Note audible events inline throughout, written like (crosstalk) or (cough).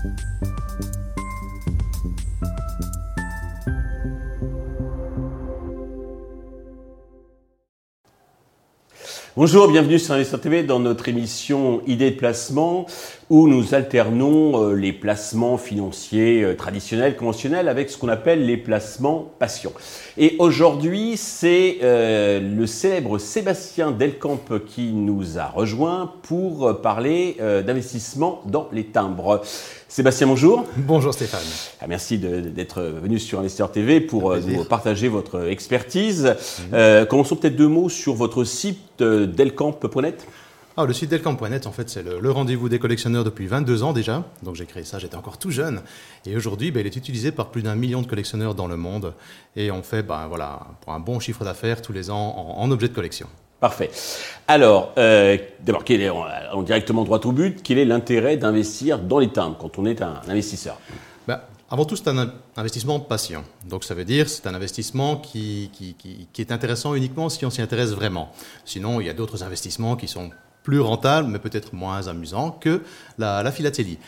Thank you. Bonjour, bienvenue sur Investir TV dans notre émission Idées de placement où nous alternons euh, les placements financiers euh, traditionnels, conventionnels avec ce qu'on appelle les placements passion. Et aujourd'hui, c'est euh, le célèbre Sébastien Delcamp qui nous a rejoint pour parler d'investissement dans les timbres. Sébastien, bonjour. Bonjour Stéphane. Ah, merci d'être venu sur Investir TV pour nous partager votre expertise. Mhm. commençons peut-être deux mots sur votre site delcamp.net. Ah, le site delcamp.net, en fait, c'est le, rendez-vous des collectionneurs depuis 22 ans déjà. Donc j'ai créé ça, j'étais encore tout jeune. Et aujourd'hui, ben, il est utilisé par plus d'un million de collectionneurs dans le monde. Et on fait, ben, voilà, pour un bon chiffre d'affaires tous les ans en, objets de collection. Parfait. Alors, euh, d'abord, est, directement droit au but, quel est l'intérêt d'investir dans les timbres quand on est un investisseur? Ben, avant tout, c'est un investissement patient. Donc, ça veut dire c'est un investissement qui, qui, qui, est intéressant uniquement si on s'y intéresse vraiment. Sinon, il y a d'autres investissements qui sont plus rentable, mais peut-être moins amusant que la, philatélie.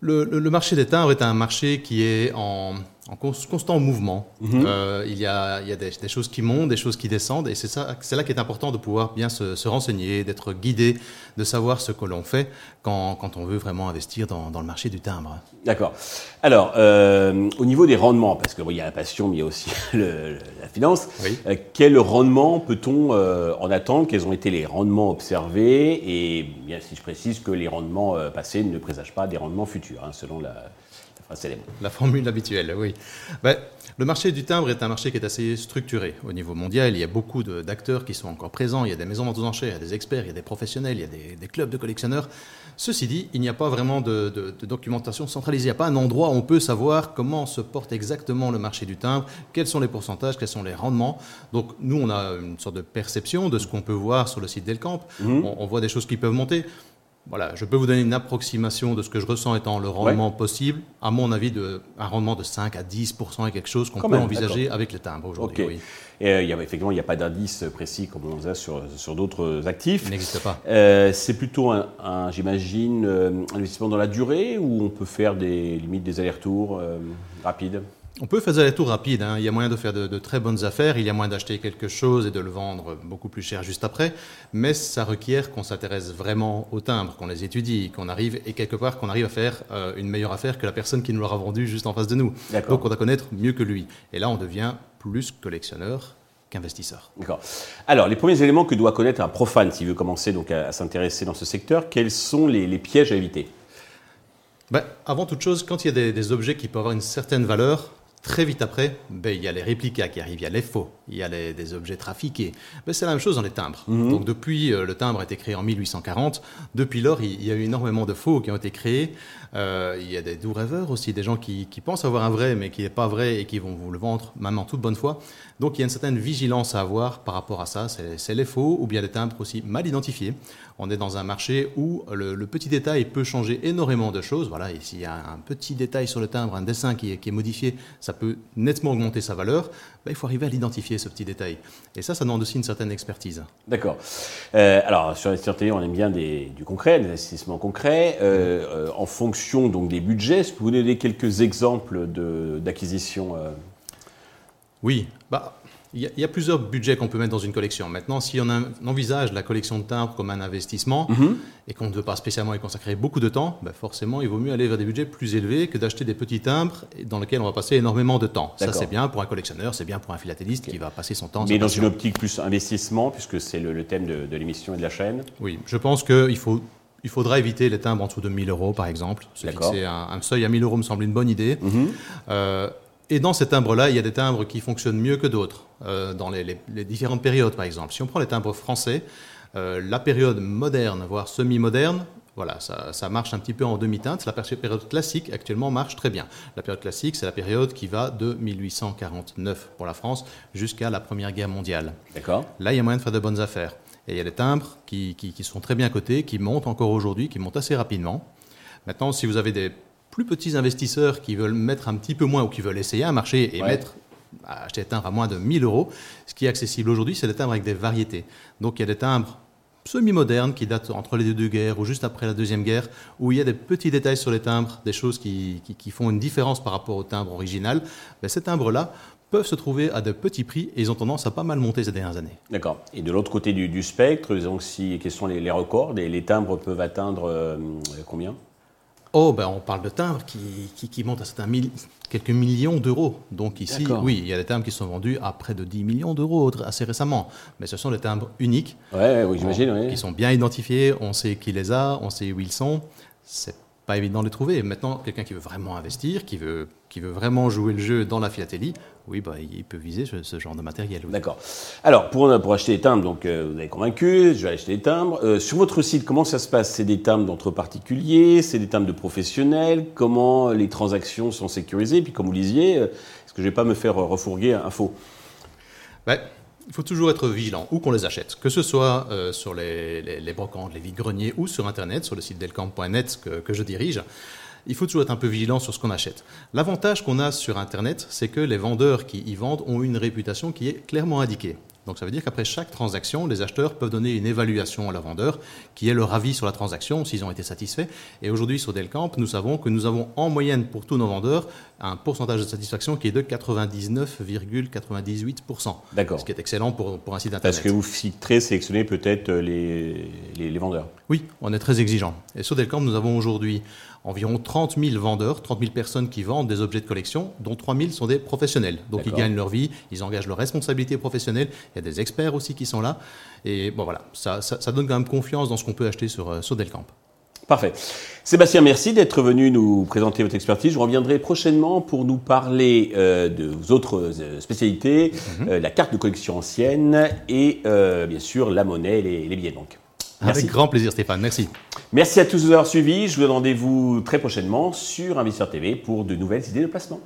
Le, le, marché des timbres est un marché qui est en, en constant mouvement. Mhm. Euh, il y a, il y a des, choses qui montent, des choses qui descendent, et c'est ça, c'est là qu'il est important de pouvoir bien se, renseigner, d'être guidé, de savoir ce que l'on fait quand, quand, on veut vraiment investir dans, dans le marché du timbre. D'accord. Alors, euh, au niveau des rendements, parce qu'il y a la passion, mais il y a aussi (laughs) la finance, euh, quel rendement peut-on en attendre? Quels ont été les rendements observés? Et bien, si je précise que les rendements passés ne présagent pas des rendements futurs, hein, selon la la formule habituelle, oui. Ben, le marché du timbre est un marché qui est assez structuré. Au niveau mondial, il y a beaucoup d'acteurs qui sont encore présents. Il y a des maisons ventes aux enchères, il y a des experts, il y a des professionnels, il y a des, clubs de collectionneurs. Ceci dit, il n'y a pas vraiment de, documentation centralisée. Il n'y a pas un endroit où on peut savoir comment se porte exactement le marché du timbre, quels sont les pourcentages, quels sont les rendements. Donc nous, on a une sorte de perception de ce qu'on peut voir sur le site Delcamp. Mmh. on voit des choses qui peuvent monter. Voilà, je peux vous donner une approximation de ce que je ressens étant le rendement possible. À mon avis, de, un rendement de 5 à 10% est quelque chose qu'on peut envisager avec le timbre aujourd'hui. Et euh, il y a, effectivement, il n'y a pas d'indice précis comme on a sur, sur d'autres actifs. Il n'existe pas. Euh, c'est plutôt, un, j'imagine, euh, un investissement dans la durée ou on peut faire des limites des allers-retours rapides? On peut faire des allers-retours rapides. Hein. Il y a moyen de faire de, très bonnes affaires. Il y a moyen d'acheter quelque chose et de le vendre beaucoup plus cher juste après. Mais ça requiert qu'on s'intéresse vraiment aux timbres, qu'on les étudie, qu'on arrive et quelque part qu'on arrive à faire euh, une meilleure affaire que la personne qui nous l'aura vendu juste en face de nous. Donc on doit connaître mieux que lui. Et là, on devient plus collectionneur qu'investisseur. D'accord. Alors, les premiers éléments que doit connaître un profane s'il veut commencer donc à, s'intéresser dans ce secteur, quels sont les, pièges à éviter? Ben, Avant toute chose, quand il y a des, des objets qui peuvent avoir une certaine valeur, Très vite après, ben, il y a les réplicas qui arrivent, il y a les faux, il y a les, des objets trafiqués. Ben, c'est la même chose dans les timbres. Mhm. Donc depuis, euh, le timbre a été créé en 1840. Depuis lors, il, y a eu énormément de faux qui ont été créés. Euh, il y a des doux rêveurs aussi, des gens qui, qui pensent avoir un vrai, mais qui n'est pas vrai et qui vont vous le vendre, même en toute bonne foi. Donc il y a une certaine vigilance à avoir par rapport à ça. C'est les faux ou bien les timbres aussi mal identifiés. On est dans un marché où le, petit détail peut changer énormément de choses. Voilà, et s'il y a un petit détail sur le timbre, un dessin qui est, qui est modifié, ça peut nettement augmenter sa valeur. Ben, il faut arriver à l'identifier, ce petit détail. Et ça, ça demande aussi une certaine expertise. D'accord. Euh, alors, sur les TV, on aime bien des, du concret, des investissements concrets. Euh, euh, en fonction donc, des budgets, est-ce que vous donner quelques exemples d'acquisition Oui. Bah, il y, a, plusieurs budgets qu'on peut mettre dans une collection. Maintenant, si on, envisage la collection de timbres comme un investissement mhm. et qu'on ne veut pas spécialement y consacrer beaucoup de temps, ben forcément, il vaut mieux aller vers des budgets plus élevés que d'acheter des petits timbres dans lesquels on va passer énormément de temps. Ça, c'est bien pour un collectionneur, c'est bien pour un philatéliste qui va passer son temps. Mais dans une optique plus investissement, puisque c'est le, thème de, l'émission et de la chaîne Oui, je pense qu'il faut il faudra éviter les timbres en dessous de 1000 euros, par exemple. Se fixer un, un, seuil à 1000 euros me semble une bonne idée. Mhm. Euh, et dans ces timbres-là, il y a des timbres qui fonctionnent mieux que d'autres, dans les, différentes périodes, par exemple. Si on prend les timbres français, euh, la période moderne, voire semi-moderne, voilà, ça, marche un petit peu en demi-teinte. La période classique, actuellement, marche très bien. La période classique, c'est la période qui va de 1849 pour la France jusqu'à la Première Guerre mondiale. D'accord. Là, il y a moyen de faire de bonnes affaires. Et il y a des timbres qui, qui sont très bien cotés, qui montent encore aujourd'hui, qui montent assez rapidement. Maintenant, si vous avez des plus petits investisseurs qui veulent mettre un petit peu moins ou qui veulent essayer un marché et mettre acheter des timbres à moins de 1000 euros, ce qui est accessible aujourd'hui, c'est des timbres avec des variétés. Donc il y a des timbres semi-moderne qui date entre les deux guerres ou juste après la Deuxième Guerre, où il y a des petits détails sur les timbres, des choses qui, font une différence par rapport au timbre original, ben, ces timbres-là peuvent se trouver à de petits prix et ils ont tendance à pas mal monter ces dernières années. D'accord. Et de l'autre côté du, spectre, donc si, quels sont les, records? Les, les, timbres peuvent atteindre euh, combien? Oh, ben on parle de timbres qui, qui, montent à certains quelques millions d'euros. Donc ici, oui, il y a des timbres qui sont vendus à près de 10 millions d'euros assez récemment. Mais ce sont des timbres uniques. Ouais, oui, j'imagine. Qui sont bien identifiés, on sait qui les a, on sait où ils sont. C'est pas évident de les trouver. Maintenant, quelqu'un qui veut vraiment investir, qui veut, qui veut vraiment jouer le jeu dans la philatélie, oui, bah, il peut viser ce, genre de matériel. D'accord. Alors, pour, pour acheter des timbres, donc, euh, vous avez convaincu, je vais acheter des timbres. Euh, sur votre site, comment ça se passe? C'est des timbres d'entre particuliers C'est des timbres de professionnels? Comment les transactions sont sécurisées? Puis, comme vous lisiez, euh, est-ce que je ne vais pas me faire refourguer un faux? Ben, il faut toujours être vigilant où qu'on les achète, que ce soit sur les, les, brocantes, les vides-greniers ou sur Internet, sur le site delcamp.net que, je dirige il faut toujours être un peu vigilant sur ce qu'on achète. L'avantage qu'on a sur Internet, c'est que les vendeurs qui y vendent ont une réputation qui est clairement indiquée. Donc ça veut dire qu'après chaque transaction, les acheteurs peuvent donner une évaluation à la vendeur, qui est leur avis sur la transaction, s'ils ont été satisfaits. Et aujourd'hui, sur Delcamp, nous savons que nous avons en moyenne pour tous nos vendeurs un pourcentage de satisfaction qui est de 99,98%. D'accord. Ce qui est excellent pour, pour un site Internet. Parce que vous filtrez, sélectionnez peut-être les, les, les vendeurs. Oui, on est très exigeant. Et sur Delcamp, nous avons aujourd'hui environ 30 000 vendeurs, 30 000 personnes qui vendent des objets de collection, dont 3 000 sont des professionnels. Donc ils gagnent leur vie, ils engagent leur responsabilité professionnelle. Il y a des experts aussi qui sont là. Et bon voilà, ça, donne quand même confiance dans ce qu'on peut acheter sur, euh, sur Delcamp. Parfait. Sébastien, merci d'être venu nous présenter votre expertise. Je reviendrai prochainement pour nous parler euh, de vos autres euh, spécialités, mhm. la carte de collection ancienne et bien sûr la monnaie et les, les billets de banque. Avec grand plaisir Stéphane, merci. Merci à tous d'avoir suivi. Je vous donne rendez-vous très prochainement sur Investisseur TV pour de nouvelles idées de placement.